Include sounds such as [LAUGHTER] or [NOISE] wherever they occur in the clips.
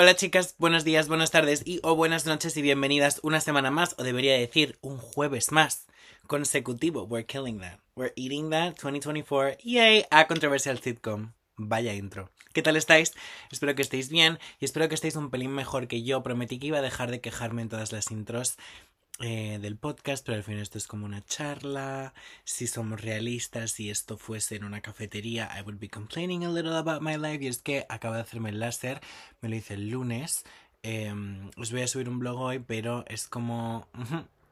Hola chicas, buenos días, buenas tardes y o buenas noches y bienvenidas una semana más, o debería decir un jueves más consecutivo. We're killing that. We're eating that 2024. Yay, a Controversial Sitcom. Vaya intro. ¿Qué tal estáis? Espero que estéis bien y espero que estéis un pelín mejor que yo. Prometí que iba a dejar de quejarme en todas las intros eh, del podcast, pero al fin esto es como una charla. Si somos realistas, si esto fuese en una cafetería, I would be complaining a little about my life. Y es que acabo de hacerme el láser, me lo hice el lunes. Em, os voy a subir un blog hoy, pero es como...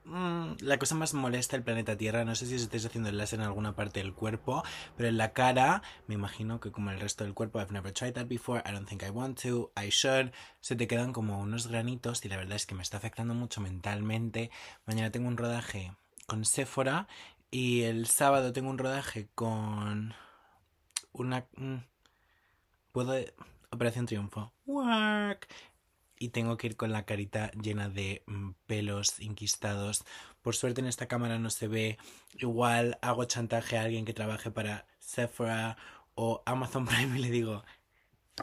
Mm, la cosa más molesta del planeta Tierra, no sé si os estáis haciendo el láser en alguna parte del cuerpo, pero en la cara, me imagino que como el resto del cuerpo, I've never tried that before, I don't think I want to, I should, se te quedan como unos granitos y la verdad es que me está afectando mucho mentalmente. Mañana tengo un rodaje con Sephora y el sábado tengo un rodaje con una... Mm, puedo... Operación Triunfo. Work y tengo que ir con la carita llena de mm, pelos inquistados. Por suerte en esta cámara no se ve. Igual hago chantaje a alguien que trabaje para Sephora o Amazon [LAUGHS] Prime y le digo,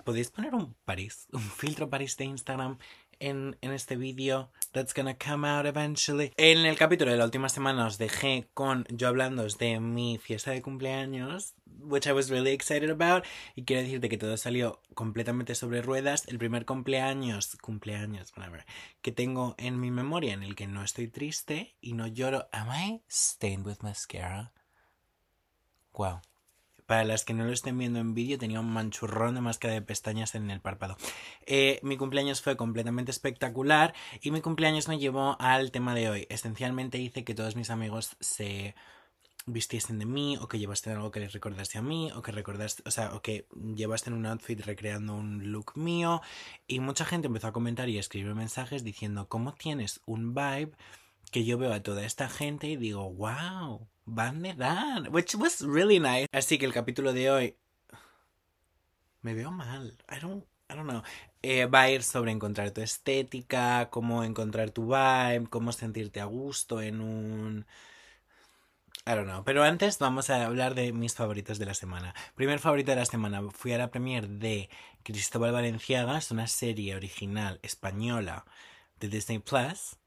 ¿podéis poner un París, un filtro París de Instagram en, en este vídeo that's gonna come out eventually. En el capítulo de la última semana os dejé con yo hablando de mi fiesta de cumpleaños, which I was really excited about, y quiero decirte que todo salió completamente sobre ruedas. El primer cumpleaños, cumpleaños, whatever, que tengo en mi memoria en el que no estoy triste y no lloro. Am I stained with mascara? Wow. Para las que no lo estén viendo en vídeo, tenía un manchurrón de máscara de pestañas en el párpado. Eh, mi cumpleaños fue completamente espectacular y mi cumpleaños me llevó al tema de hoy. Esencialmente hice que todos mis amigos se vistiesen de mí o que llevasten algo que les recordase a mí o que recordaste, o sea, o que un outfit recreando un look mío y mucha gente empezó a comentar y a escribir mensajes diciendo cómo tienes un vibe que yo veo a toda esta gente y digo, wow, Van de Dan, which was really nice. Así que el capítulo de hoy me veo mal. I don't, I don't know. Eh, va a ir sobre encontrar tu estética, cómo encontrar tu vibe, cómo sentirte a gusto en un I don't know. Pero antes vamos a hablar de mis favoritos de la semana. Primer favorito de la semana. Fui a la premiere de Cristóbal Valenciaga. Es una serie original española de Disney Plus.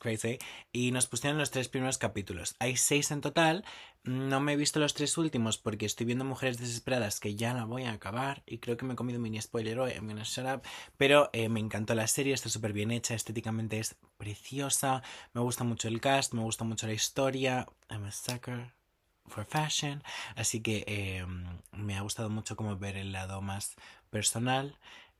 Crazy. Y nos pusieron los tres primeros capítulos. Hay seis en total. No me he visto los tres últimos porque estoy viendo Mujeres Desesperadas que ya la voy a acabar. Y creo que me he comido un mini spoiler hoy. I'm gonna shut up. Pero eh, me encantó la serie. Está súper bien hecha. Estéticamente es preciosa. Me gusta mucho el cast. Me gusta mucho la historia. I'm a sucker for fashion. Así que eh, me ha gustado mucho como ver el lado más personal.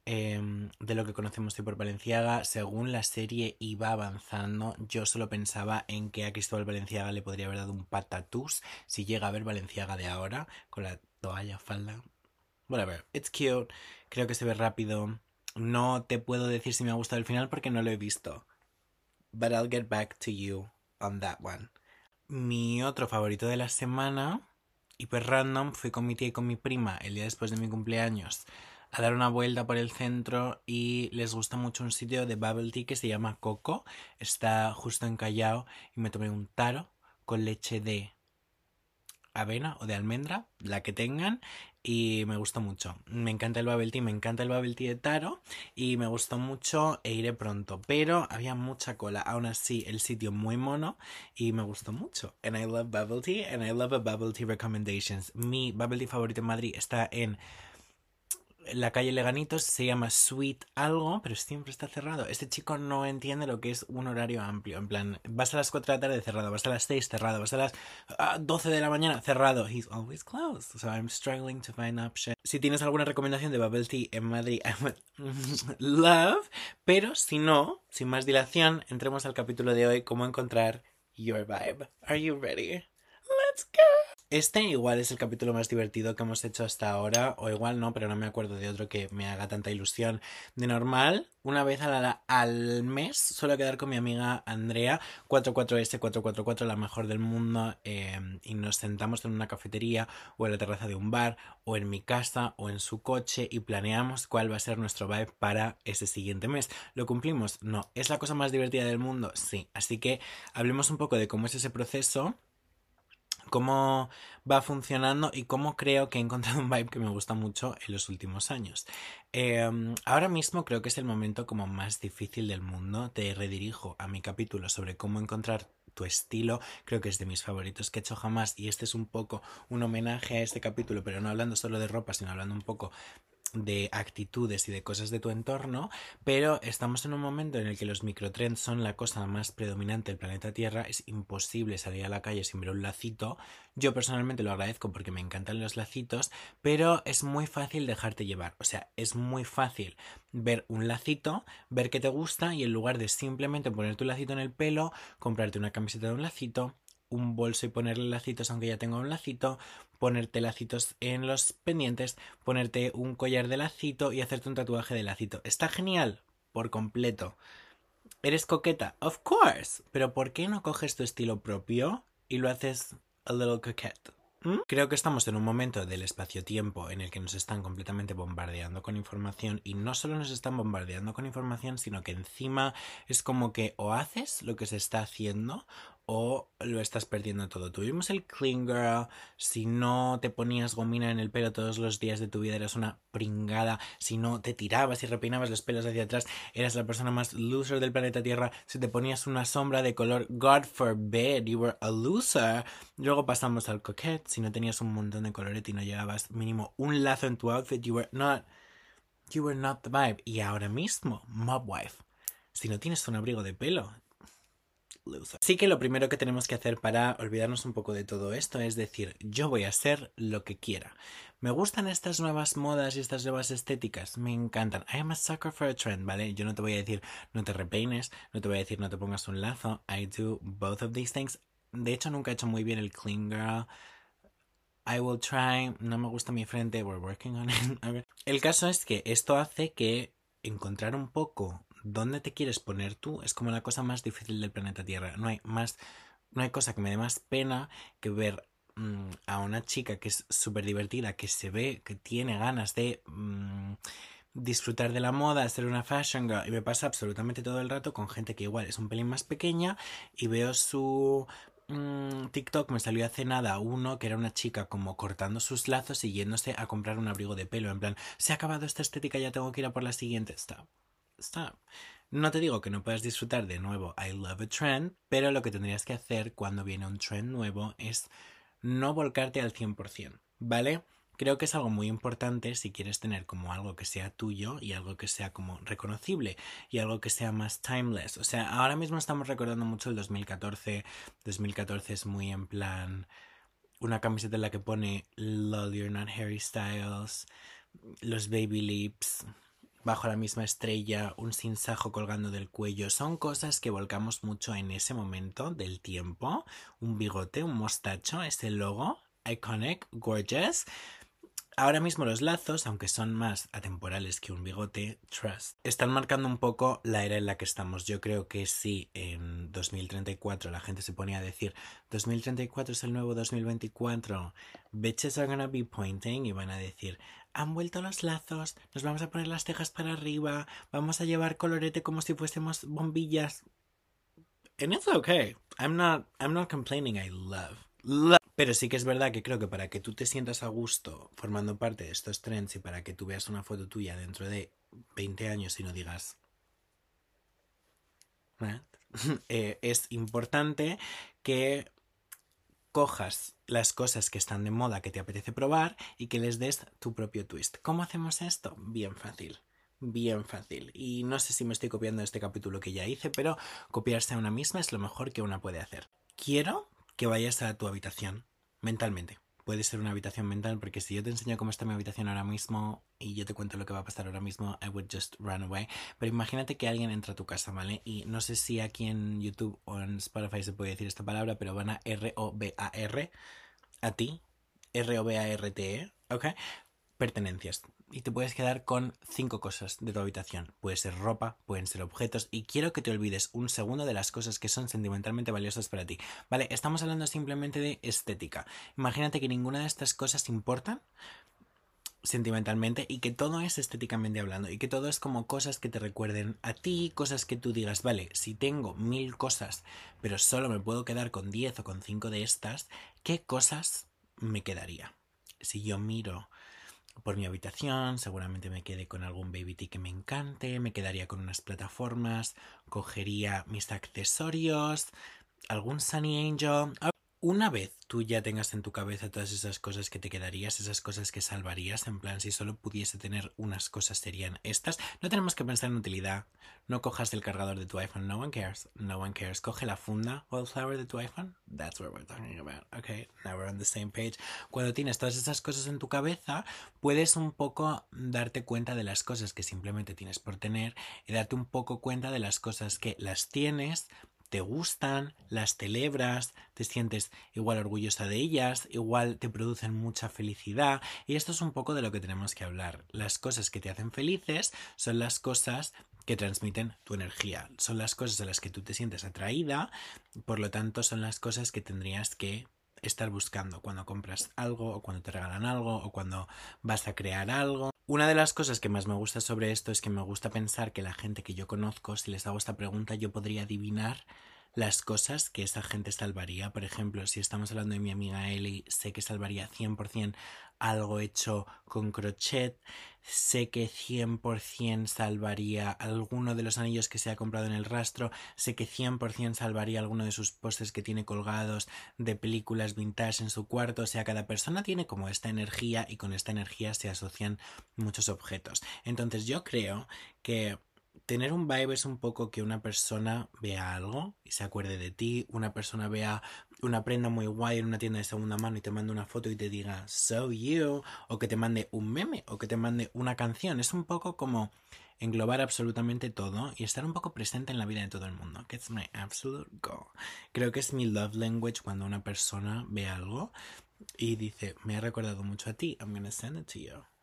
Em, de lo que conocemos hoy por Valenciaga, según la serie iba avanzando, yo solo pensaba en que a Cristóbal Valenciaga le podría haber dado un patatús si llega a ver Valenciaga de ahora, con la toalla, falda. Whatever, it's cute, creo que se ve rápido. No te puedo decir si me ha gustado el final porque no lo he visto. But I'll get back to you on that one. Mi otro favorito de la semana, hiper random, fui con mi tía y con mi prima el día después de mi cumpleaños a dar una vuelta por el centro y les gusta mucho un sitio de bubble tea que se llama Coco. Está justo en Callao y me tomé un taro con leche de avena o de almendra, la que tengan, y me gustó mucho. Me encanta el bubble tea, me encanta el bubble tea de taro y me gustó mucho e iré pronto, pero había mucha cola. Aún así, el sitio muy mono y me gustó mucho. And I love bubble tea and I love a bubble tea recommendations. Mi bubble tea favorito en Madrid está en la calle Leganitos se llama Sweet algo, pero siempre está cerrado. Este chico no entiende lo que es un horario amplio. En plan, vas a las 4 de la tarde cerrado, vas a las 6 cerrado, vas a las 12 ah, de la mañana cerrado. He's always closed. So I'm struggling to find options. Si tienes alguna recomendación de bubble tea en Madrid, [LAUGHS] love. Pero si no, sin más dilación, entremos al capítulo de hoy, cómo encontrar your vibe. Are you ready? Let's go. Este igual es el capítulo más divertido que hemos hecho hasta ahora, o igual no, pero no me acuerdo de otro que me haga tanta ilusión. De normal, una vez al mes suelo quedar con mi amiga Andrea, 44S444, la mejor del mundo, em, y nos sentamos en una cafetería o en la terraza de un bar, o en mi casa, o en su coche, y planeamos cuál va a ser nuestro vibe para ese siguiente mes. ¿Lo cumplimos? No. ¿Es la cosa más divertida del mundo? Sí. Así que hablemos un poco de cómo es ese proceso cómo va funcionando y cómo creo que he encontrado un vibe que me gusta mucho en los últimos años. Em, ahora mismo creo que es el momento como más difícil del mundo. Te redirijo a mi capítulo sobre cómo encontrar tu estilo. Creo que es de mis favoritos que he hecho jamás y este es un poco un homenaje a este capítulo, pero no hablando solo de ropa, sino hablando un poco de actitudes y de cosas de tu entorno, pero estamos en un momento en el que los microtrends son la cosa más predominante del planeta Tierra, es imposible salir a la calle sin ver un lacito. Yo personalmente lo agradezco porque me encantan los lacitos, pero es muy fácil dejarte llevar, o sea, es muy fácil ver un lacito, ver que te gusta y en lugar de simplemente poner tu lacito en el pelo, comprarte una camiseta de un lacito, un bolso y ponerle lacitos aunque ya tengo un lacito, ponerte lacitos en los pendientes, ponerte un collar de lacito y hacerte un tatuaje de lacito. Está genial, por completo. ¿Eres coqueta? Of course. Pero ¿por qué no coges tu estilo propio y lo haces a little coquette? ¿Mm? Creo que estamos en un momento del espacio-tiempo en el que nos están completamente bombardeando con información y no solo nos están bombardeando con información, sino que encima es como que o haces lo que se está haciendo o lo estás perdiendo todo. Tuvimos el clean girl, si no te ponías gomina en el pelo todos los días de tu vida eras una pringada, si no te tirabas y repeinabas los pelos hacia atrás eras la persona más loser del planeta Tierra, si te ponías una sombra de color, God forbid, you were a loser. Luego pasamos al coquette, si no tenías un montón de colorete y no llevabas mínimo un lazo en tu outfit, you were not, you were not the vibe. Y ahora mismo, mob wife. Si no tienes un abrigo de pelo, Sí que lo primero que tenemos que hacer para olvidarnos un poco de todo esto es decir, yo voy a ser lo que quiera. Me gustan estas nuevas modas y estas nuevas estéticas, me encantan. I am a sucker for a trend, ¿vale? Yo no te voy a decir no te repeines, no te voy a decir no te pongas un lazo. I do both of these things. De hecho, nunca he hecho muy bien el clean girl. I will try. No me gusta mi frente. We're working on it. [LAUGHS] El caso es que esto hace que encontrar un poco dónde te quieres poner tú es como la cosa más difícil del planeta Tierra. No hay más, no hay cosa que me dé más pena que ver mm, a una chica que es súper divertida, que se ve, que tiene ganas de mm, disfrutar de la moda, ser una fashion girl. Y me pasa absolutamente todo el rato con gente que igual es un pelín más pequeña y veo su mm, TikTok me salió hace nada uno que era una chica como cortando sus lazos y yéndose a comprar un abrigo de pelo. En plan, se ha acabado esta estética, ya tengo que ir a por la siguiente. Stop. No te digo que no puedas disfrutar de nuevo I love a trend, pero lo que tendrías que hacer cuando viene un trend nuevo es no volcarte al 100%, ¿vale? Creo que es algo muy importante si quieres tener como algo que sea tuyo y algo que sea como reconocible y algo que sea más timeless. O sea, ahora mismo estamos recordando mucho el 2014. 2014 es muy en plan una camiseta en la que pone Lol, you're not Harry Styles, los baby lips, bajo la misma estrella, un sinsajo colgando del cuello, son cosas que volcamos mucho en ese momento del tiempo. Un bigote, un mostacho, ese logo, iconic, gorgeous. Ahora mismo los lazos, aunque son más atemporales que un bigote, trust, están marcando un poco la era en la que estamos. Yo creo que si en 2034 la gente se ponía a decir 2034 es el nuevo 2024, bitches are gonna be pointing y van a decir han vuelto los lazos, nos vamos a poner las cejas para arriba, vamos a llevar colorete como si fuésemos bombillas. And it's okay. I'm not, I'm not complaining, I love, love. Pero sí que es verdad que creo que para que tú te sientas a gusto formando parte de estos trends y para que tú veas una foto tuya dentro de 20 años y no digas... [LAUGHS] Eh, es importante que cojas las cosas que están de moda que te apetece probar y que les des tu propio twist. ¿Cómo hacemos esto? Bien fácil. Bien fácil. Y no sé si me estoy copiando este capítulo que ya hice, pero copiarse a una misma es lo mejor que una puede hacer. Quiero que vayas a tu habitación mentalmente puede ser una habitación mental, porque si yo te enseño cómo está mi habitación ahora mismo y yo te cuento lo que va a pasar ahora mismo, I would just run away. Pero imagínate que alguien entra a tu casa, ¿vale? Y no sé si aquí en YouTube o en Spotify se puede decir esta palabra, pero van a R-O-B-A-R a ti, R-O-B-A-R-T-E, ¿ok? Pertenencias y te puedes quedar con cinco cosas de tu habitación. Puede ser ropa, pueden ser objetos y quiero que te olvides un segundo de las cosas que son sentimentalmente valiosas para ti. Vale, estamos hablando simplemente de estética. Imagínate que ninguna de estas cosas importan. sentimentalmente y que todo es estéticamente hablando y que todo es como cosas que te recuerden a ti, cosas que tú digas, vale, si tengo mil cosas, pero solo me puedo quedar con diez o con cinco de estas, ¿qué cosas me quedaría? Si yo miro por mi habitación, seguramente me quedé con algún baby tea que me encante, me quedaría con unas plataformas, cogería mis accesorios, algún Sunny Angel. Una vez tú ya tengas en tu cabeza todas esas cosas que te quedarías, esas cosas que salvarías, en plan, si solo pudiese tener unas cosas serían estas, no tenemos que pensar en utilidad. No cojas el cargador de tu iPhone, no one cares, no one cares. Coge la funda Wildflower de tu iPhone, that's what we're talking about, okay, now we're on the same page. Cuando tienes todas esas cosas en tu cabeza, puedes un poco darte cuenta de las cosas que simplemente tienes por tener y darte un poco cuenta de las cosas que las tienes, te gustan, las celebras, te sientes igual orgullosa de ellas, igual te producen mucha felicidad. Y esto es un poco de lo que tenemos que hablar. Las cosas que te hacen felices son las cosas que transmiten tu energía, son las cosas a las que tú te sientes atraída, por lo tanto son las cosas que tendrías que estar buscando cuando compras algo o cuando te regalan algo o cuando vas a crear algo. Una de las cosas que más me gusta sobre esto es que me gusta pensar que la gente que yo conozco, si les hago esta pregunta, yo podría adivinar las cosas que esa gente salvaría. Por ejemplo, si estamos hablando de mi amiga Ellie, sé que salvaría 100% algo hecho con crochet. Sé que 100% salvaría alguno de los anillos que se ha comprado en el rastro. Sé que 100% salvaría alguno de sus postes que tiene colgados de películas vintage en su cuarto. O sea, cada persona tiene como esta energía y con esta energía se asocian muchos objetos. Entonces yo creo que tener un vibe es un poco que una persona vea algo y se acuerde de ti, una persona vea una prenda muy guay en una tienda de segunda mano y te mande una foto y te diga so you, o que te mande un meme, o que te mande una canción. Es un poco como englobar absolutamente todo y estar un poco presente en la vida de todo el mundo. Que es my absolute goal. Creo que es mi love language cuando una persona ve algo y dice, me ha recordado mucho a ti, I'm gonna send it to you.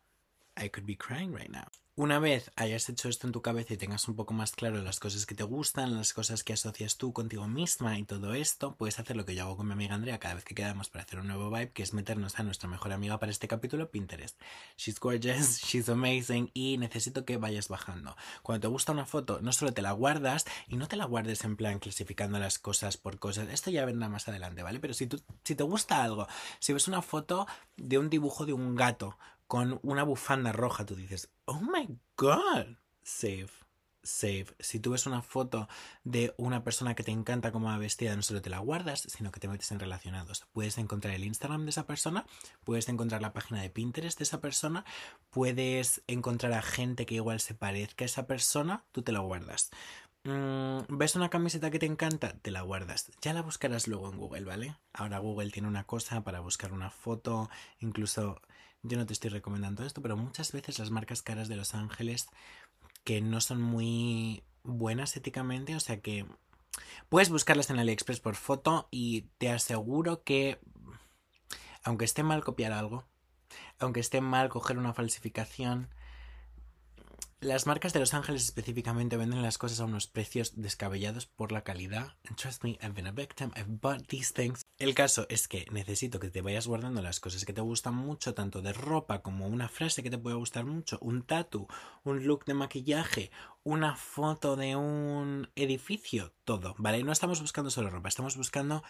I could be crying right now. Una vez hayas hecho esto en tu cabeza y tengas un poco más claro las cosas que te gustan, las cosas que asocias tú contigo misma y todo esto, puedes hacer lo que yo hago con mi amiga Andrea cada vez que quedamos para hacer un nuevo vibe, que es meternos a nuestra mejor amiga para este capítulo, Pinterest. She's gorgeous, [LAUGHS] she's amazing y necesito que vayas bajando. Cuando te gusta una foto, no solo te la guardas y no te la guardes en plan clasificando las cosas por cosas. Esto ya vendrá más adelante, ¿vale? Pero si, tú, si te gusta algo, si ves una foto de un dibujo de un gato con una bufanda roja, tú dices, oh my god, save, save. Si tú ves una foto de una persona que te encanta como va vestida, no solo te la guardas, sino que te metes en relacionados. Puedes encontrar el Instagram de esa persona, puedes encontrar la página de Pinterest de esa persona, puedes encontrar a gente que igual se parezca a esa persona, tú te la guardas. Mm, ¿Ves una camiseta que te encanta? Te la guardas. Ya la buscarás luego en Google, ¿vale? Ahora Google tiene una cosa para buscar una foto, incluso yo no te estoy recomendando esto, pero muchas veces las marcas caras de Los Ángeles que no son muy buenas éticamente, o sea que puedes buscarlas en AliExpress por foto y te aseguro que aunque esté mal copiar algo, aunque esté mal coger una falsificación, las marcas de Los Ángeles específicamente venden las cosas a unos precios descabellados por la calidad. And trust me, I've been a victim, I've bought these things. El caso es que necesito que te vayas guardando las cosas que te gustan mucho, tanto de ropa como una frase que te puede gustar mucho, un tatu, un look de maquillaje, una foto de un edificio, todo, ¿vale? No estamos buscando solo ropa, estamos buscando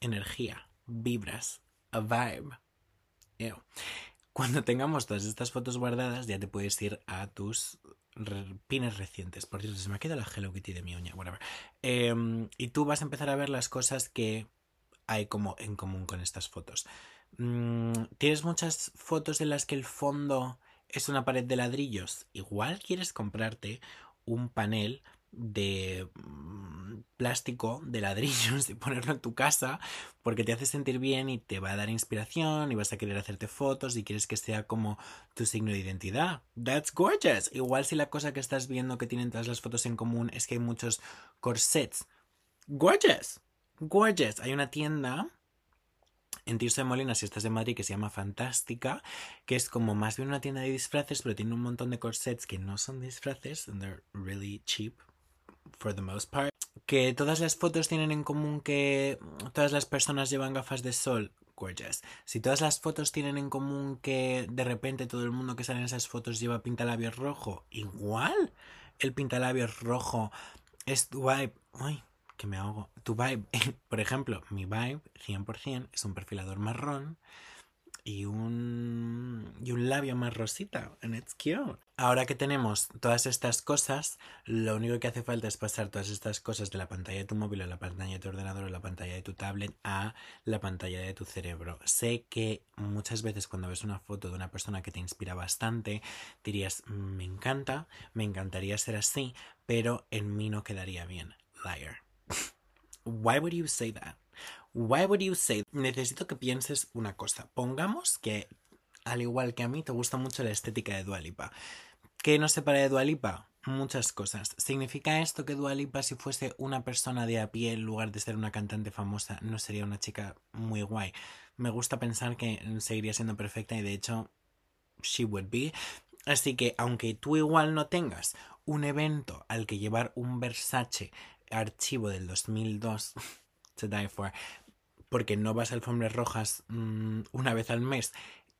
energía, vibras, a vibe. Cuando tengamos todas estas fotos guardadas, ya te puedes ir a tus pines recientes. Por cierto, se me ha quedado la Hello Kitty de mi uña, whatever. Em, y tú vas a empezar a ver las cosas que hay como en común con estas fotos. Mm, ¿Tienes muchas fotos en las que el fondo es una pared de ladrillos? Igual quieres comprarte un panel de mm, plástico, de ladrillos, [LAUGHS] y ponerlo en tu casa, porque te hace sentir bien y te va a dar inspiración y vas a querer hacerte fotos y quieres que sea como tu signo de identidad. That's gorgeous. Igual si la cosa que estás viendo que tienen todas las fotos en común es que hay muchos corsets. Gorgeous. Gorgeous. Hay una tienda en Tirso de Molina, si estás de Madrid, que se llama Fantástica, que es como más bien una tienda de disfraces, pero tiene un montón de corsets que no son disfraces, and they're really cheap, for the most part. Que todas las fotos tienen en común que todas las personas llevan gafas de sol. gorgeous. Si todas las fotos tienen en común que de repente todo el mundo que sale en esas fotos lleva pintalabios rojo, igual el pintalabios rojo es tu vibe. Ay, que me ahogo. Tu vibe, [LAUGHS] por ejemplo, mi vibe 100% es un perfilador marrón y un, y un labio más rosita. And it's cute. Ahora que tenemos todas estas cosas, lo único que hace falta es pasar todas estas cosas de la pantalla de tu móvil a la pantalla de tu ordenador o la pantalla de tu tablet a la pantalla de tu cerebro. Sé que muchas veces cuando ves una foto de una persona que te inspira bastante, dirías, "Mm, me encanta, me encantaría ser así, pero en mí no quedaría bien. Liar. Why would you say that? Why would you say? Necesito que pienses una cosa. Pongamos que, al igual que a mí, te gusta mucho la estética de Dualipa. ¿Qué nos separa de Dualipa? Muchas cosas. ¿Significa esto que Dualipa, si fuese una persona de a pie en lugar de ser una cantante famosa, no sería una chica muy guay? Me gusta pensar que seguiría siendo perfecta y de hecho, she would be. Así que, aunque tú igual no tengas un evento al que llevar un Versace archivo del 2002 [LAUGHS] to die for, porque no vas a alfombras rojas mmm, una vez al mes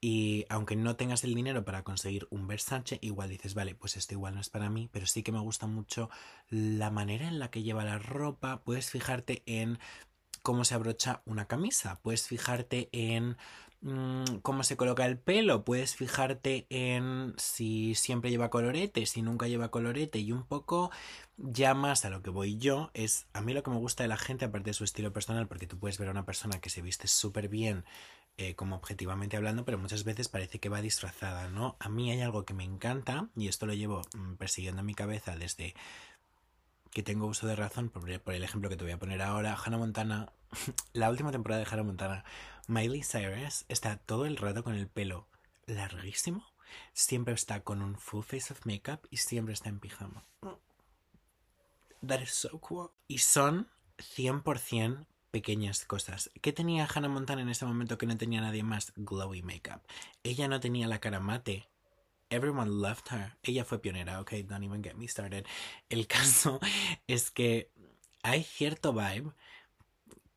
y aunque no tengas el dinero para conseguir un Versace, igual dices, vale, pues esto igual no es para mí, pero sí que me gusta mucho la manera en la que lleva la ropa, puedes fijarte en cómo se abrocha una camisa, puedes fijarte en mmm, cómo se coloca el pelo, puedes fijarte en si siempre lleva colorete, si nunca lleva colorete y un poco ya más a lo que voy yo es a mí lo que me gusta de la gente aparte de su estilo personal porque tú puedes ver a una persona que se viste súper bien eh, como objetivamente hablando pero muchas veces parece que va disfrazada no a mí hay algo que me encanta y esto lo llevo mm, persiguiendo en mi cabeza desde que tengo uso de razón por, el ejemplo que te voy a poner ahora Hannah Montana [LAUGHS] la última temporada de Hannah Montana Miley Cyrus está todo el rato con el pelo larguísimo siempre está con un full face of makeup y siempre está en pijama. That is so cool. Y son 100% pequeñas cosas. ¿Qué tenía Hannah Montana en ese momento que no tenía nadie más? Glowy makeup. Ella no tenía la cara mate. Everyone loved her. Ella fue pionera. Ok, don't even get me started. El [LAUGHS] caso es que hay cierto vibe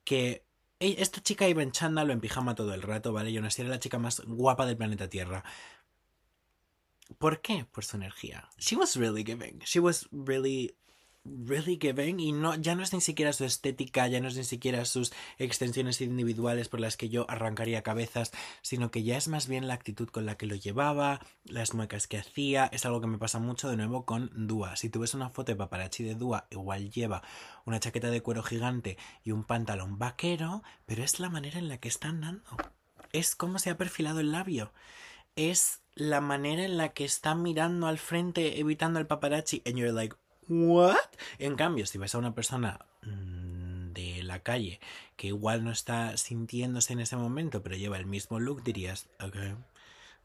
que esta chica iba en chándalo en pijama todo el rato, ¿vale? Yo no sé, era la chica más guapa del planeta Tierra. ¿Por qué? Por su energía. She was really giving. She was really really giving y no ya no es ni siquiera su estética, ya no es ni siquiera sus extensiones individuales por las que yo arrancaría cabezas, sino que ya es más bien la actitud con la que lo llevaba, las muecas que hacía, es algo que me pasa mucho de nuevo con Dua. Si tú ves una foto de paparazzi de Dua, igual lleva una chaqueta de cuero gigante y un pantalón vaquero, pero es la manera en la que está andando. Es como se ha perfilado el labio. Es la manera en la que está mirando al frente evitando el paparazzi and you're like ¿What? En cambio, si ves a una persona mmm, de la calle que igual no está sintiéndose en ese momento, pero lleva el mismo look, dirías, ok,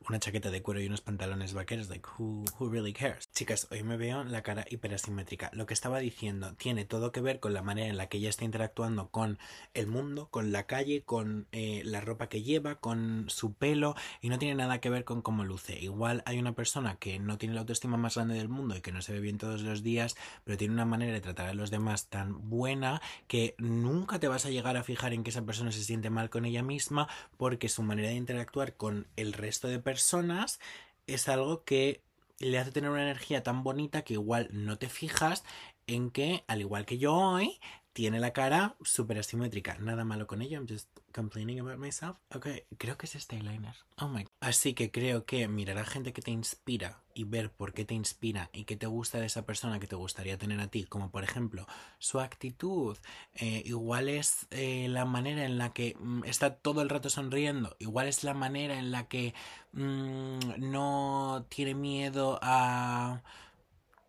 una chaqueta de cuero y unos pantalones vaqueros, like, who, who really cares? Chicas, hoy me veo la cara hiperasimétrica. Lo que estaba diciendo tiene todo que ver con la manera en la que ella está interactuando con el mundo, con la calle, con eh, la ropa que lleva, con su pelo, y no tiene nada que ver con cómo luce. Igual hay una persona que no tiene la autoestima más grande del mundo y que no se ve bien todos los días, pero tiene una manera de tratar a los demás tan buena que nunca te vas a llegar a fijar en que esa persona se siente mal con ella misma porque su manera de interactuar con el resto de personas personas es algo que le hace tener una energía tan bonita que igual no te fijas en que, al igual que yo hoy, tiene la cara súper asimétrica. Nada malo con ella. I'm just complaining about myself. Ok, creo que es este eyeliner. Oh my. Así que creo que mirar a gente que te inspira y ver por qué te inspira y qué te gusta de esa persona que te gustaría tener a ti, como por ejemplo su actitud, eh, igual es eh, la manera en la que mm, está todo el rato sonriendo, igual es la manera en la que mm, no tiene miedo a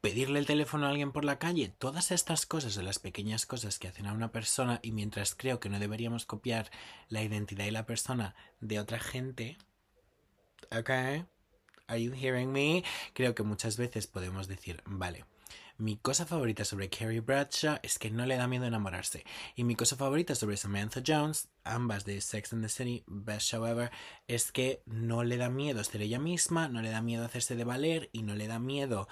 pedirle el teléfono a alguien por la calle, todas estas cosas son las pequeñas cosas que hacen a una persona y mientras creo que no deberíamos copiar la identidad y la persona de otra gente, ¿ok? ¿Are you hearing me? Creo que muchas veces podemos decir, vale, mi cosa favorita sobre Carrie Bradshaw es que no le da miedo enamorarse. Y mi cosa favorita sobre Samantha Jones, ambas de Sex and the City, Best Show Ever, es que no le da miedo ser ella misma, no le da miedo hacerse de valer y no le da miedo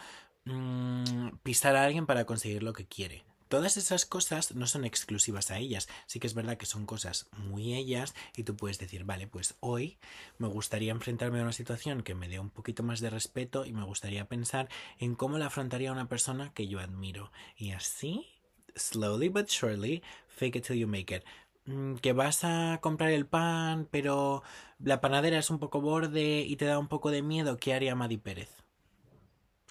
mmm, pisar a alguien para conseguir lo que quiere. todas esas cosas no son exclusivas a ellas. Sí que es verdad que son cosas muy ellas y tú puedes decir, vale, pues hoy me gustaría enfrentarme a una situación que me dé un poquito más de respeto y me gustaría pensar en cómo la afrontaría una persona que yo admiro. Y así, slowly but surely, fake it till you make it mm, que vas a comprar el pan, pero la panadera es un poco borde y te da un poco de miedo, ¿qué haría Madi Pérez?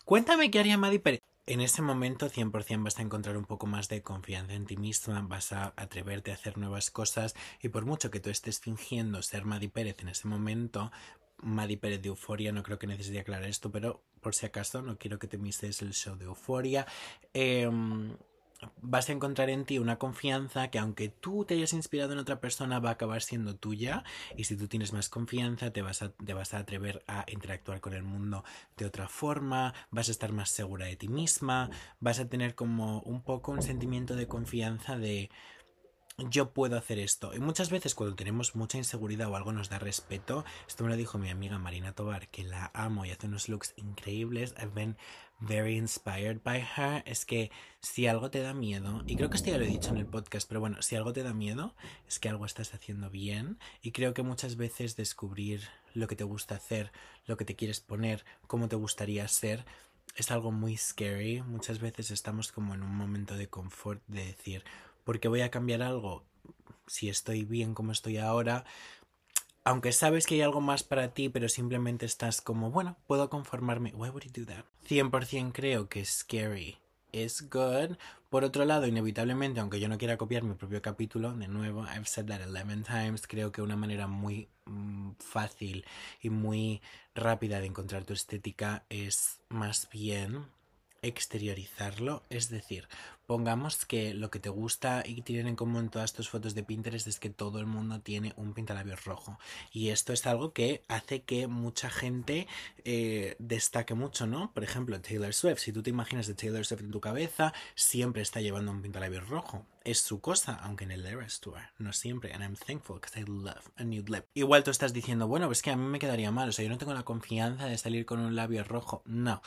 Cuéntame qué haría Madi Pérez. En ese momento 100% vas a encontrar un poco más de confianza en ti misma, vas a atreverte a hacer nuevas cosas y por mucho que tú estés fingiendo ser Madi Pérez en ese momento, Madi Pérez de Euforia, no creo que necesite aclarar esto, pero por si acaso no quiero que te mises el show de Euforia. Eh, vas a encontrar en ti una confianza que aunque tú te hayas inspirado en otra persona va a acabar siendo tuya y si tú tienes más confianza te vas a, te vas a atrever a interactuar con el mundo de otra forma, vas a estar más segura de ti misma, vas a tener como un poco un sentimiento de confianza de yo puedo hacer esto. Y muchas veces cuando tenemos mucha inseguridad o algo nos da respeto, esto me lo dijo mi amiga Marina Tobar, que la amo y hace unos looks increíbles. Very inspired by her es que si algo te da miedo, y creo que esto ya lo he dicho en el podcast, pero bueno, si algo te da miedo es que algo estás haciendo bien y creo que muchas veces descubrir lo que te gusta hacer, lo que te quieres poner, cómo te gustaría ser, es algo muy scary. Muchas veces estamos como en un momento de confort de decir, ¿por qué voy a cambiar algo? Si estoy bien como estoy ahora, aunque sabes que hay algo más para ti, pero simplemente estás como, bueno, puedo conformarme. Why would you do that? 100% creo que scary is good. Por otro lado, inevitablemente, aunque yo no quiera copiar mi propio capítulo, de nuevo, I've said that 11 times, creo que una manera muy mm, fácil y muy rápida de encontrar tu estética es más bien exteriorizarlo, es decir, pongamos que lo que te gusta y tienen en común todas tus fotos de Pinterest es que todo el mundo tiene un pintalabios rojo y esto es algo que hace que mucha gente eh, destaque mucho, ¿no? Por ejemplo, Taylor Swift, si tú te imaginas de Taylor Swift en tu cabeza, siempre está llevando un pintalabios rojo. Es su cosa, aunque en el Eras Tour, no siempre, and I'm thankful because I love a nude lip. Igual tú estás diciendo, bueno, pues que a mí me quedaría mal, o sea, yo no tengo la confianza de salir con un labio rojo. No,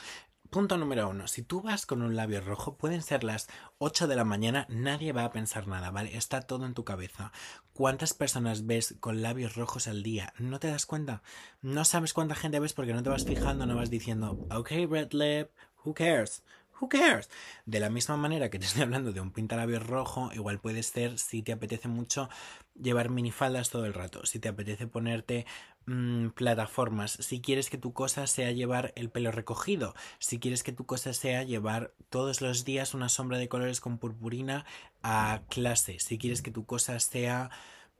Punto número uno. Si tú vas con un labio rojo, pueden ser las 8 de la mañana, nadie va a pensar nada, ¿vale? Está todo en tu cabeza. ¿Cuántas personas ves con labios rojos al día? ¿No te das cuenta? No sabes cuánta gente ves porque no te vas fijando, no vas diciendo, ok, red lip, who cares? Who cares? De la misma manera que te estoy hablando de un pintalabios rojo, igual puede ser si te apetece mucho llevar minifaldas todo el rato, si te apetece ponerte mmm, plataformas, si quieres que tu cosa sea llevar el pelo recogido, si quieres que tu cosa sea llevar todos los días una sombra de colores con purpurina a clase, si quieres que tu cosa sea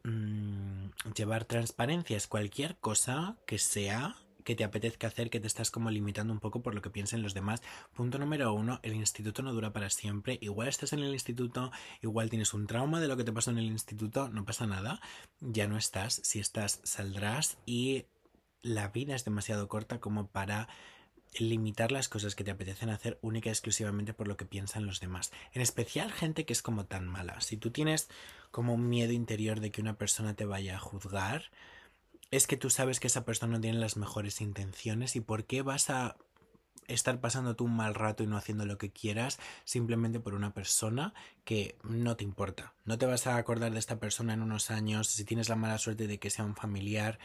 mmm, llevar transparencias, cualquier cosa que sea que te apetezca hacer, que te estás como limitando un poco por lo que piensen los demás. Punto número uno, el instituto no dura para siempre. Igual estás en el instituto, igual tienes un trauma de lo que te pasó en el instituto, no pasa nada, ya no estás. Si estás, saldrás y la vida es demasiado corta como para limitar las cosas que te apetecen hacer única y exclusivamente por lo que piensan los demás. En especial gente que es como tan mala. Si tú tienes como un miedo interior de que una persona te vaya a juzgar, es que tú sabes que esa persona no tiene las mejores intenciones y por qué vas a estar pasando tú un mal rato y no haciendo lo que quieras simplemente por una persona que no te importa. No te vas a acordar de esta persona en unos años, si tienes la mala suerte de que sea un familiar,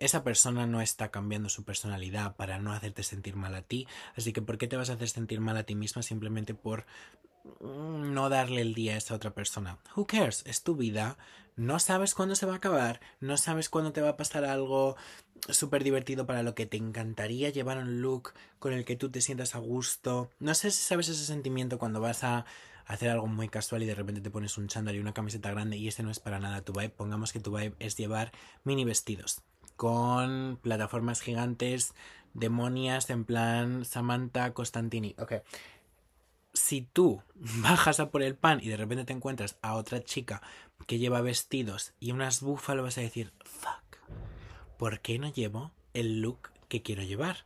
esa persona no está cambiando su personalidad para no hacerte sentir mal a ti, así que ¿por qué te vas a hacer sentir mal a ti misma simplemente por no darle el día a esa otra persona. Who cares? Es tu vida. No sabes cuándo se va a acabar. No sabes cuándo te va a pasar algo súper divertido para lo que te encantaría llevar un look con el que tú te sientas a gusto. No sé si sabes ese sentimiento cuando vas a hacer algo muy casual y de repente te pones un chándal y una camiseta grande y ese no es para nada tu vibe. Pongamos que tu vibe es llevar mini vestidos con plataformas gigantes, demonias en plan Samantha Costantini. Ok, si tú [LAUGHS] bajas a por el pan y de repente te encuentras a otra chica que lleva vestidos y unas búfalos, vas a decir, fuck, ¿por qué no llevo el look que quiero llevar?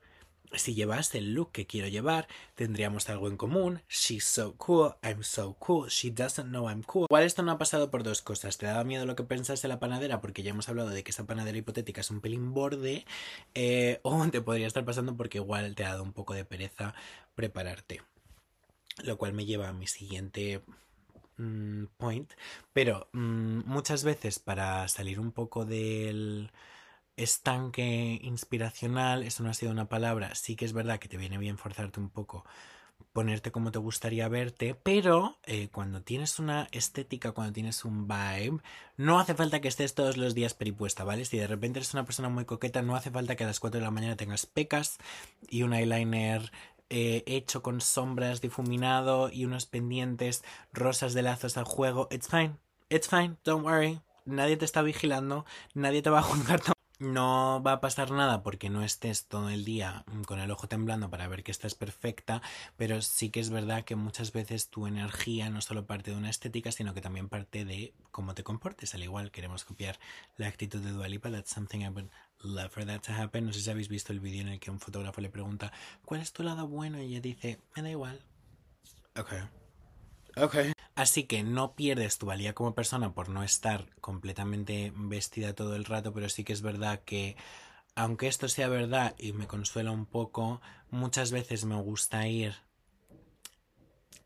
Si llevas el look que quiero llevar, tendríamos algo en común. She's so cool, I'm so cool, she doesn't know I'm cool. Igual esto no ha pasado por dos cosas. Te daba miedo lo que pensaste de la panadera, porque ya hemos hablado de que esa panadera hipotética es un pelín borde. Eh, [LAUGHS] o te podría estar pasando porque igual te ha dado un poco de pereza prepararte. Lo cual me lleva a mi siguiente mm, point, pero mm, muchas veces para salir un poco del estanque inspiracional, eso no ha sido una palabra, sí que es verdad que te viene bien forzarte un poco ponerte como te gustaría verte, pero eh, cuando tienes una estética, cuando tienes un vibe, no hace falta que estés todos los días peripuesta, ¿vale? Si de repente eres una persona muy coqueta, no hace falta que a las 4 de la mañana tengas pecas y un eyeliner eh, hecho con sombras difuminado y unos pendientes rosas de lazos al juego. It's fine, it's fine, don't worry. Nadie te está vigilando, nadie te va a juzgar no va a pasar nada porque no estés todo el día con el ojo temblando para ver que estás perfecta, pero sí que es verdad que muchas veces tu energía no solo parte de una estética, sino que también parte de cómo te comportes. Al igual queremos copiar la actitud de Dualipa, that's something I would love for that to happen. No sé si habéis visto el vídeo en el que un fotógrafo le pregunta ¿cuál es tu lado bueno? y ella dice, me da igual. Ok. Así que no pierdes tu valía como persona por no estar completamente vestida todo el rato, pero sí que es verdad que aunque esto sea verdad y me consuela un poco, muchas veces me gusta ir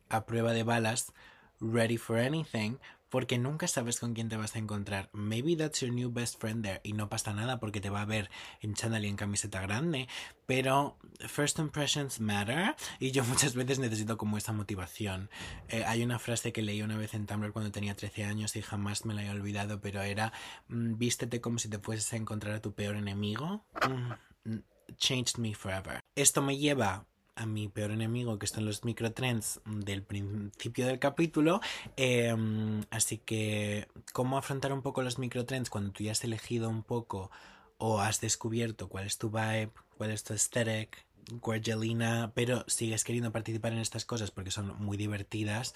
a prueba de balas, ready for anything, porque nunca sabes con quién te vas a encontrar. Maybe that's your new best friend there y no pasa nada porque te va a ver en chándal y en camiseta grande, pero first impressions matter y yo [LAUGHS] muchas veces necesito como esa motivación. Eh, hay una frase que leí una vez en Tumblr cuando tenía 13 años y jamás me la he olvidado, pero era mm, vístete como si te fueses a encontrar a tu peor enemigo. Mm, changed me forever. Esto me lleva a mi peor enemigo, que están los microtrends del principio del capítulo. Em, así que, ¿cómo afrontar un poco los microtrends cuando tú ya has elegido un poco o has descubierto cuál es tu vibe, cuál es tu aesthetic, Guargelina, pero sigues queriendo participar en estas cosas porque son muy divertidas?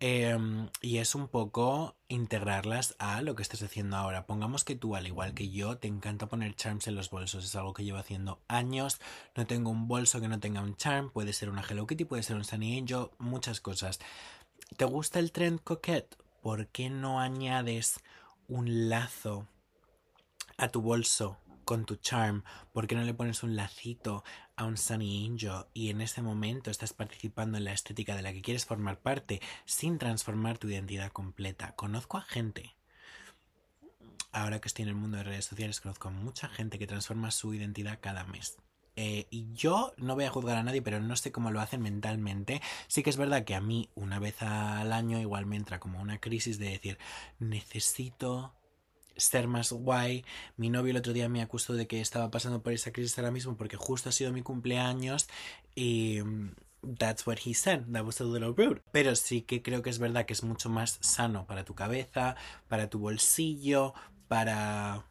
Em, y es un poco integrarlas a lo que estás haciendo ahora. Pongamos que tú, al igual que yo, te encanta poner charms en los bolsos. Es algo que llevo haciendo años. No tengo un bolso que no tenga un charm. Puede ser una Hello Kitty, puede ser un Sunny Angel, muchas cosas. ¿Te gusta el trend coquette? ¿Por qué no añades un lazo a tu bolso con tu charm? ¿Por qué no le pones un lacito a un Sunny Angel y en ese momento estás participando en la estética de la que quieres formar parte sin transformar tu identidad completa? Conozco a gente ahora que estoy en el mundo de redes sociales, conozco a mucha gente que transforma su identidad cada mes. Eh, y yo no voy a juzgar a nadie, pero no sé cómo lo hacen mentalmente. Sí que es verdad que a mí una vez al año igual me entra como una crisis de decir, necesito ser más guay. Mi novio el otro día me acusó de que estaba pasando por esa crisis ahora mismo porque justo ha sido mi cumpleaños y mm, that's what he said. That was a little rude. Pero sí que creo que es verdad que es mucho más sano para tu cabeza, para tu bolsillo, para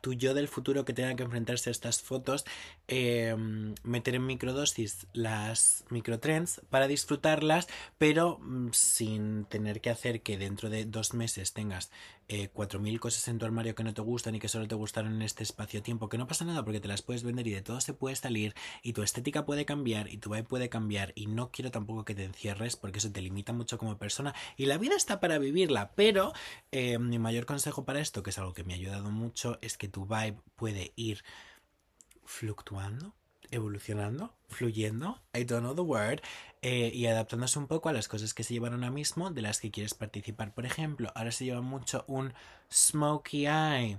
tu yo del futuro que tenga que enfrentarse a estas fotos, em, meter en microdosis las microtrends para disfrutarlas, pero mm, sin tener que hacer que dentro de dos meses tengas eh, 4.000 cosas en tu armario que no te gustan y que solo te gustaron en este espacio-tiempo, que no pasa nada porque te las puedes vender y de todo se puede salir y tu estética puede cambiar y tu vibe puede cambiar y no quiero tampoco que te encierres porque eso te limita mucho como persona y la vida está para vivirla, pero eh, mi mayor consejo para esto, que es algo que me ha ayudado mucho, es que tu vibe puede ir fluctuando evolucionando, fluyendo, I don't know the word, eh, y adaptándose un poco a las cosas que se llevan ahora mismo de las que quieres participar. Por ejemplo, ahora se lleva mucho un smokey eye,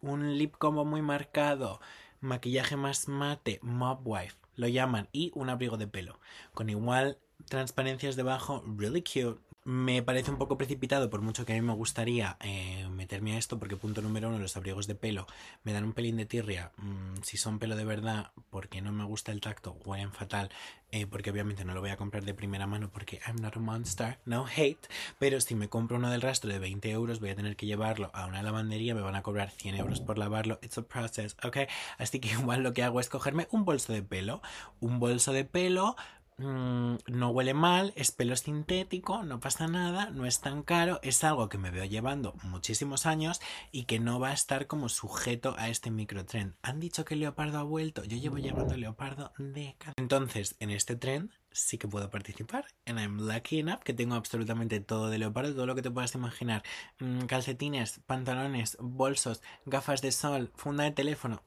un lip combo muy marcado, maquillaje más mate, mob wife, lo llaman, y un abrigo de pelo, con igual transparencias debajo, really cute, me parece un poco precipitado, por mucho que a mí me gustaría eh, meterme a esto, porque punto número uno, los abrigos de pelo me dan un pelín de tirria. Mm, si son pelo de verdad, porque no me gusta el tacto, huelen fatal, eh, porque obviamente no lo voy a comprar de primera mano porque I'm not a monster, no hate. Pero si me compro uno del rastro de 20 euros, voy a tener que llevarlo a una lavandería, me van a cobrar 100 euros por lavarlo. It's a process, ¿ok? Así que [LAUGHS] igual lo que hago es cogerme un bolso de pelo, un bolso de pelo Mm, no huele mal, es pelo sintético, no pasa nada, no es tan caro, es algo que me veo llevando muchísimos años y que no va a estar como sujeto a este microtrend. Han dicho que el leopardo ha vuelto, yo llevo llevando leopardo décadas. Entonces, en este trend sí que puedo participar. And I'm lucky enough que tengo absolutamente todo de leopardo, todo lo que te puedas imaginar. Mm, calcetines, pantalones, bolsos, gafas de sol, funda de teléfono.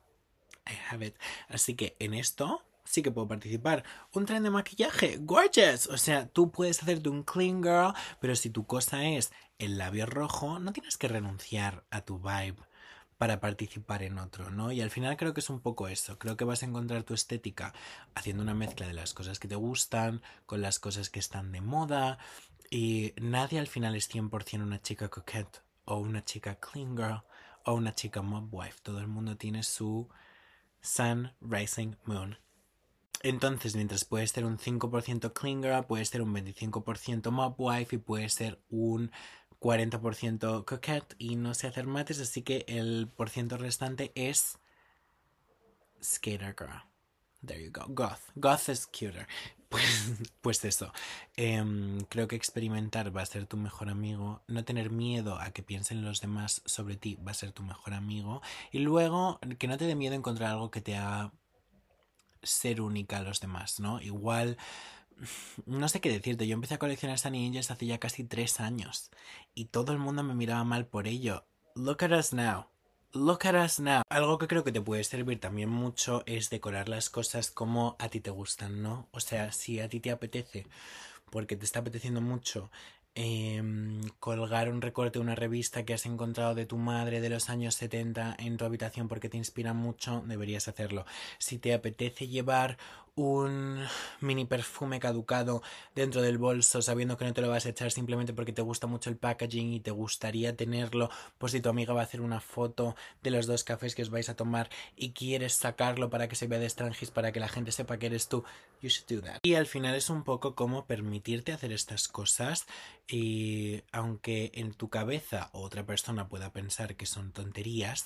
I have it. Así que en esto sí que puedo participar. Un tren de maquillaje, gorgeous. O sea, tú puedes hacerte un clean girl, pero si tu cosa es el labio rojo, no tienes que renunciar a tu vibe para participar en otro, ¿no? Y al final creo que es un poco eso. Creo que vas a encontrar tu estética haciendo una mezcla de las cosas que te gustan con las cosas que están de moda. Y nadie al final es 100% una chica coquette o una chica clean girl o una chica mob wife. Todo el mundo tiene su sun, rising, moon. Entonces, mientras puede ser un 5% clean girl, puede ser un 25% mob wife y puede ser un 40% coquette y no sé hacer mates, así que el por ciento restante es skater girl. There you go. Goth. Goth is cuter. [LAUGHS] Pues, pues eso. Em, creo que experimentar va a ser tu mejor amigo. No tener miedo a que piensen los demás sobre ti va a ser tu mejor amigo. Y luego, que no te dé miedo encontrar algo que te haga ser única a los demás, ¿no? Igual no sé qué decirte, yo empecé a coleccionar Sunny Angels hace ya casi tres años y todo el mundo me miraba mal por ello. Look at us now. Look at us now. Algo que creo que te puede servir también mucho es decorar las cosas como a ti te gustan, ¿no? O sea, si a ti te apetece, porque te está apeteciendo mucho Em, colgar un recorte de una revista que has encontrado de tu madre de los años 70 en tu habitación porque te inspira mucho, deberías hacerlo. Si te apetece llevar un mini perfume caducado dentro del bolso sabiendo que no te lo vas a echar simplemente porque te gusta mucho el packaging y te gustaría tenerlo pues si tu amiga va a hacer una foto de los dos cafés que os vais a tomar y quieres sacarlo para que se vea de extranjis para que la gente sepa que eres tú you should do that. Y al final es un poco como permitirte hacer estas cosas y aunque en tu cabeza otra persona pueda pensar que son tonterías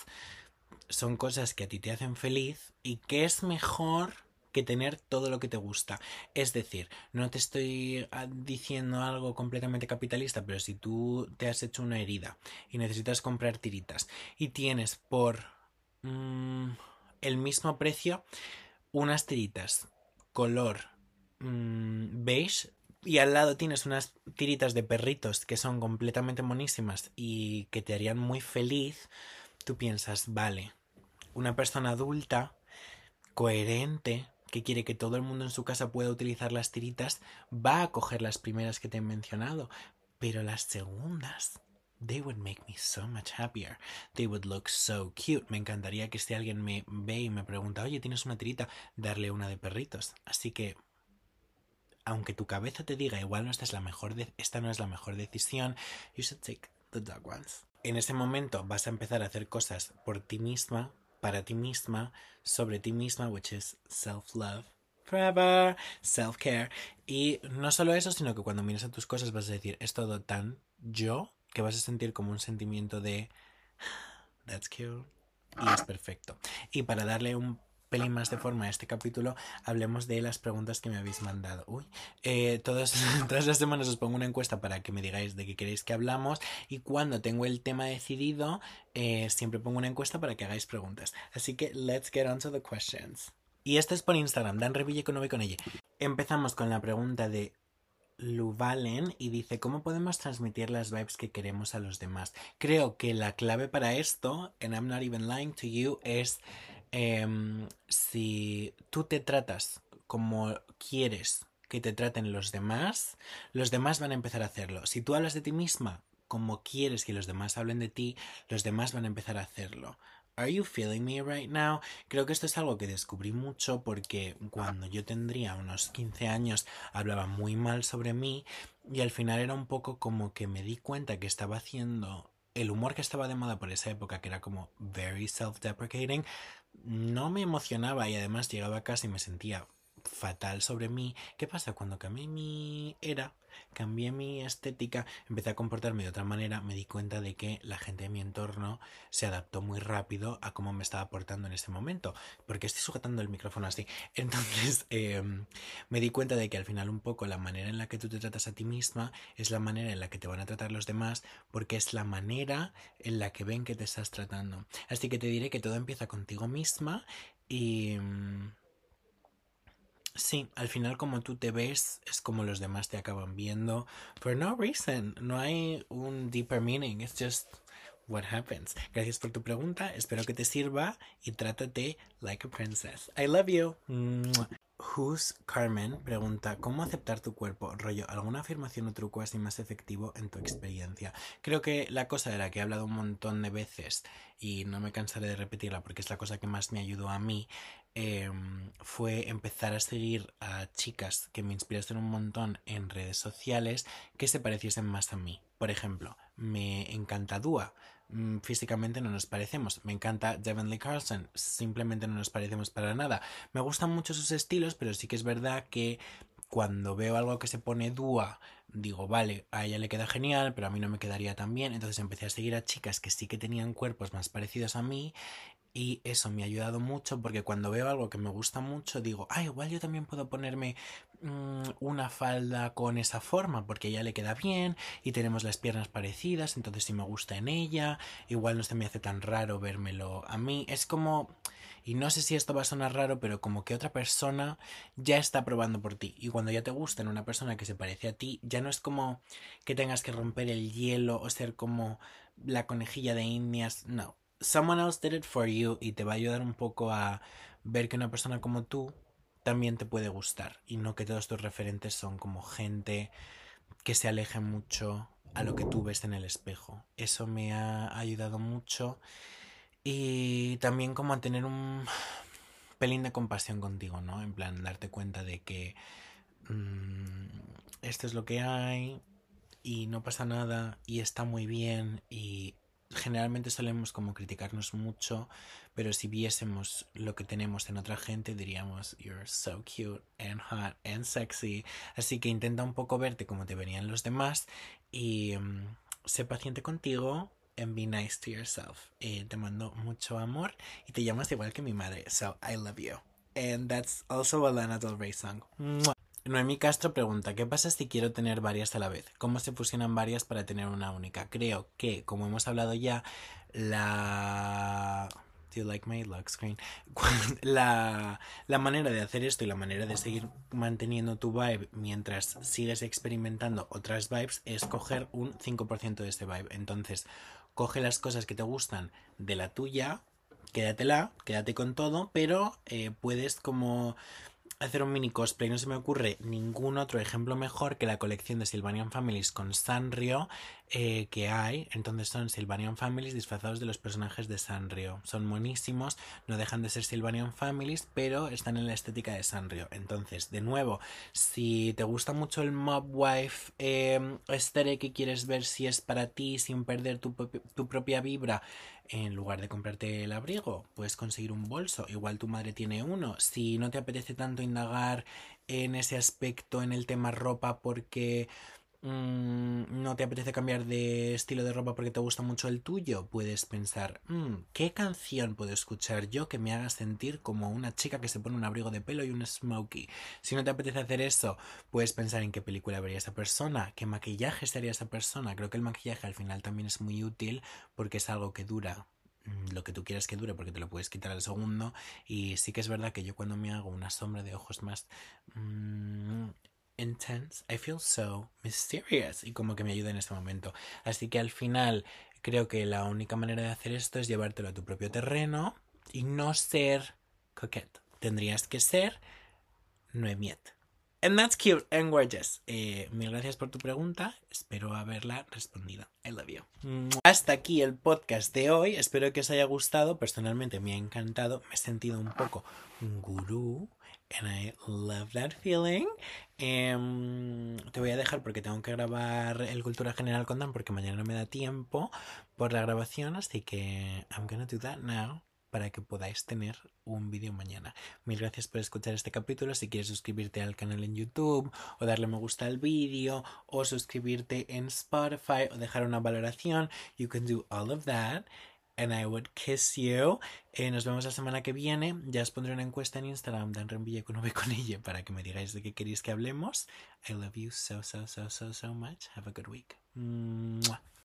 son cosas que a ti te hacen feliz y que es mejor que tener todo lo que te gusta. Es decir, no te estoy ah, diciendo algo completamente capitalista, pero si tú te has hecho una herida y necesitas comprar tiritas y tienes por mm, el mismo precio unas tiritas color mm, beige y al lado tienes unas tiritas de perritos que son completamente monísimas y que te harían muy feliz, tú piensas, vale, una persona adulta, coherente, que quiere que todo el mundo en su casa pueda utilizar las tiritas, va a coger las primeras que te he mencionado, pero las segundas they would make me so much happier. They would look so cute. Me encantaría que si alguien me ve y me pregunta, oye, ¿tienes una tirita? Darle una de perritos. Así que, aunque tu cabeza te diga, igual no esta es la mejor, esta no es la mejor decisión, you should take the dog ones. En ese momento vas a empezar a hacer cosas por ti misma, para ti misma, sobre ti misma, which is self-love. Forever, self-care. Y no solo eso, sino que cuando mires a tus cosas vas a decir, es todo tan yo que vas a sentir como un sentimiento de that's cute y es perfecto. Y para darle un pelín más de forma a este capítulo, hablemos de las preguntas que me habéis mandado. Uy, eh, todas, [LAUGHS] todas las semanas os pongo una encuesta para que me digáis de qué queréis que hablamos y cuando tengo el tema decidido, eh, siempre pongo una encuesta para que hagáis preguntas. Así que let's get on to the questions. Y esto es por Instagram, Dan Reville con con ella. Empezamos con la pregunta de Luvalen y dice cómo podemos transmitir las vibes que queremos a los demás. Creo que la clave para esto, and I'm not even lying to you, es Em, si tú te tratas como quieres que te traten los demás, los demás van a empezar a hacerlo. Si tú hablas de ti misma como quieres que los demás hablen de ti, los demás van a empezar a hacerlo. Are you feeling me right now? Creo que esto es algo que descubrí mucho porque cuando yo tendría unos 15 años hablaba muy mal sobre mí y al final era un poco como que me di cuenta que estaba haciendo el humor que estaba de moda por esa época, que era como very self-deprecating, no me emocionaba y además llegaba a casa y me sentía fatal sobre mí. ¿Qué pasa? Cuando cambié mi era, cambié mi estética, empecé a comportarme de otra manera, me di cuenta de que la gente de mi entorno se adaptó muy rápido a cómo me estaba portando en ese momento. Porque estoy sujetando el micrófono así. [LAUGHS] Entonces em, me di cuenta de que al final un poco la manera en la que tú te tratas a ti misma es la manera en la que te van a tratar los demás porque es la manera en la que ven que te estás tratando. Así que te diré que todo empieza contigo misma y... Sí, al final como tú te ves es como los demás te acaban viendo. For no reason. No hay un deeper meaning. It's just what happens. Gracias por tu pregunta. Espero que te sirva y trátate like a princess. I love you. Who's Carmen pregunta, ¿cómo aceptar tu cuerpo? Rollo, ¿alguna afirmación o truco así más efectivo en tu experiencia? Creo que la cosa de la que he hablado un montón de veces y no me cansaré de repetirla porque es la cosa que más me ayudó a mí, em, fue empezar a seguir a chicas que me inspirasen un montón en redes sociales que se pareciesen más a mí. Por ejemplo, me encanta Dua. Mm, físicamente no nos parecemos. Me encanta Devon Lee Carlson. Simplemente no nos parecemos para nada. Me gustan mucho sus estilos, pero sí que es verdad que cuando veo algo que se pone Dua, digo, vale, a ella le queda genial, pero a mí no me quedaría tan bien. Entonces empecé a seguir a chicas que sí que tenían cuerpos más parecidos a mí y eso me ha ayudado mucho porque cuando veo algo que me gusta mucho digo, ah, igual yo también puedo ponerme mm, una falda con esa forma porque a ella le queda bien y tenemos las piernas parecidas, entonces si me gusta en ella, igual no se me hace tan raro vérmelo a mí. Es como, y no sé si esto va a sonar raro, pero como que otra persona ya está probando por ti. Y cuando ya te gusta en una persona que se parece a ti, ya no es como que tengas que romper el hielo o ser como la conejilla de indias, no someone else did it for you y te va a ayudar un poco a ver que una persona como tú también te puede gustar y no que todos tus referentes son como gente que se aleje mucho a lo que tú ves en el espejo. Eso me ha ayudado mucho y también como a tener un pelín de compasión contigo, ¿no? En plan, darte cuenta de que mm, esto es lo que hay y no pasa nada y está muy bien y generalmente solemos como criticarnos mucho, pero si viésemos lo que tenemos en otra gente diríamos you're so cute and hot and sexy. Así que intenta un poco verte como te verían los demás y um, sé paciente contigo and be nice to yourself. Eh, te mando mucho amor y te llamas igual que mi madre, so I love you. And that's also a Lana Del Rey song. Noemí Castro pregunta, ¿qué pasa si quiero tener varias a la vez? ¿Cómo se fusionan varias para tener una única? Creo que, como hemos hablado ya, la... Do you like my lock screen? [LAUGHS] La, la manera de hacer esto y la manera de seguir manteniendo tu vibe mientras sigues experimentando otras vibes es coger un 5% de ese vibe. Entonces, coge las cosas que te gustan de la tuya, quédatela, quédate con todo, pero eh, puedes como hacer un mini cosplay. No se me ocurre ningún otro ejemplo mejor que la colección de Sylvanian Families con Sanrio eh, que hay. Entonces son Sylvanian Families disfrazados de los personajes de Sanrio. Son buenísimos, no dejan de ser Sylvanian Families, pero están en la estética de Sanrio. Entonces, de nuevo, si te gusta mucho el Mob Wife eh, que quieres ver si es para ti sin perder tu, tu propia vibra, en lugar de comprarte el abrigo, puedes conseguir un bolso. Igual tu madre tiene uno. Si no te apetece tanto indagar en ese aspecto, en el tema ropa, porque Mm, no te apetece cambiar de estilo de ropa porque te gusta mucho el tuyo, puedes pensar, mm, ¿qué canción puedo escuchar yo que me haga sentir como una chica que se pone un abrigo de pelo y un smokey? Si no te apetece hacer eso, puedes pensar en qué película vería esa persona, qué maquillaje sería esa persona. Creo que el maquillaje al final también es muy útil porque es algo que dura mm, lo que tú quieras que dure porque te lo puedes quitar al segundo y sí que es verdad que yo cuando me hago una sombra de ojos más intense, I feel so mysterious y como que me ayuda en este momento. Así que al final creo que la única manera de hacer esto es llevártelo a tu propio terreno y no ser coquette. Tendrías que ser Noemiet. And that's cute and gorgeous. Eh, mil gracias por tu pregunta. Espero haberla respondido. I love you. Hasta aquí el podcast de hoy. Espero que os haya gustado. Personalmente me ha encantado. Me he sentido un poco un gurú And I love that feeling. Em, te voy a dejar porque tengo que grabar el Cultura General con Dan porque mañana no me da tiempo por la grabación. Así que I'm gonna do that now para que podáis tener un vídeo mañana. Mil gracias por escuchar este capítulo. Si quieres suscribirte al canal en YouTube o darle me gusta al vídeo o suscribirte en Spotify o dejar una valoración, you can do all of that and I would kiss you. Eh, nos vemos la semana que viene. Ya os pondré una encuesta en Instagram, Dan Rembille con con ella, para que me digáis de qué queréis que hablemos. I love you so, so, so, so, so much. Have a good week.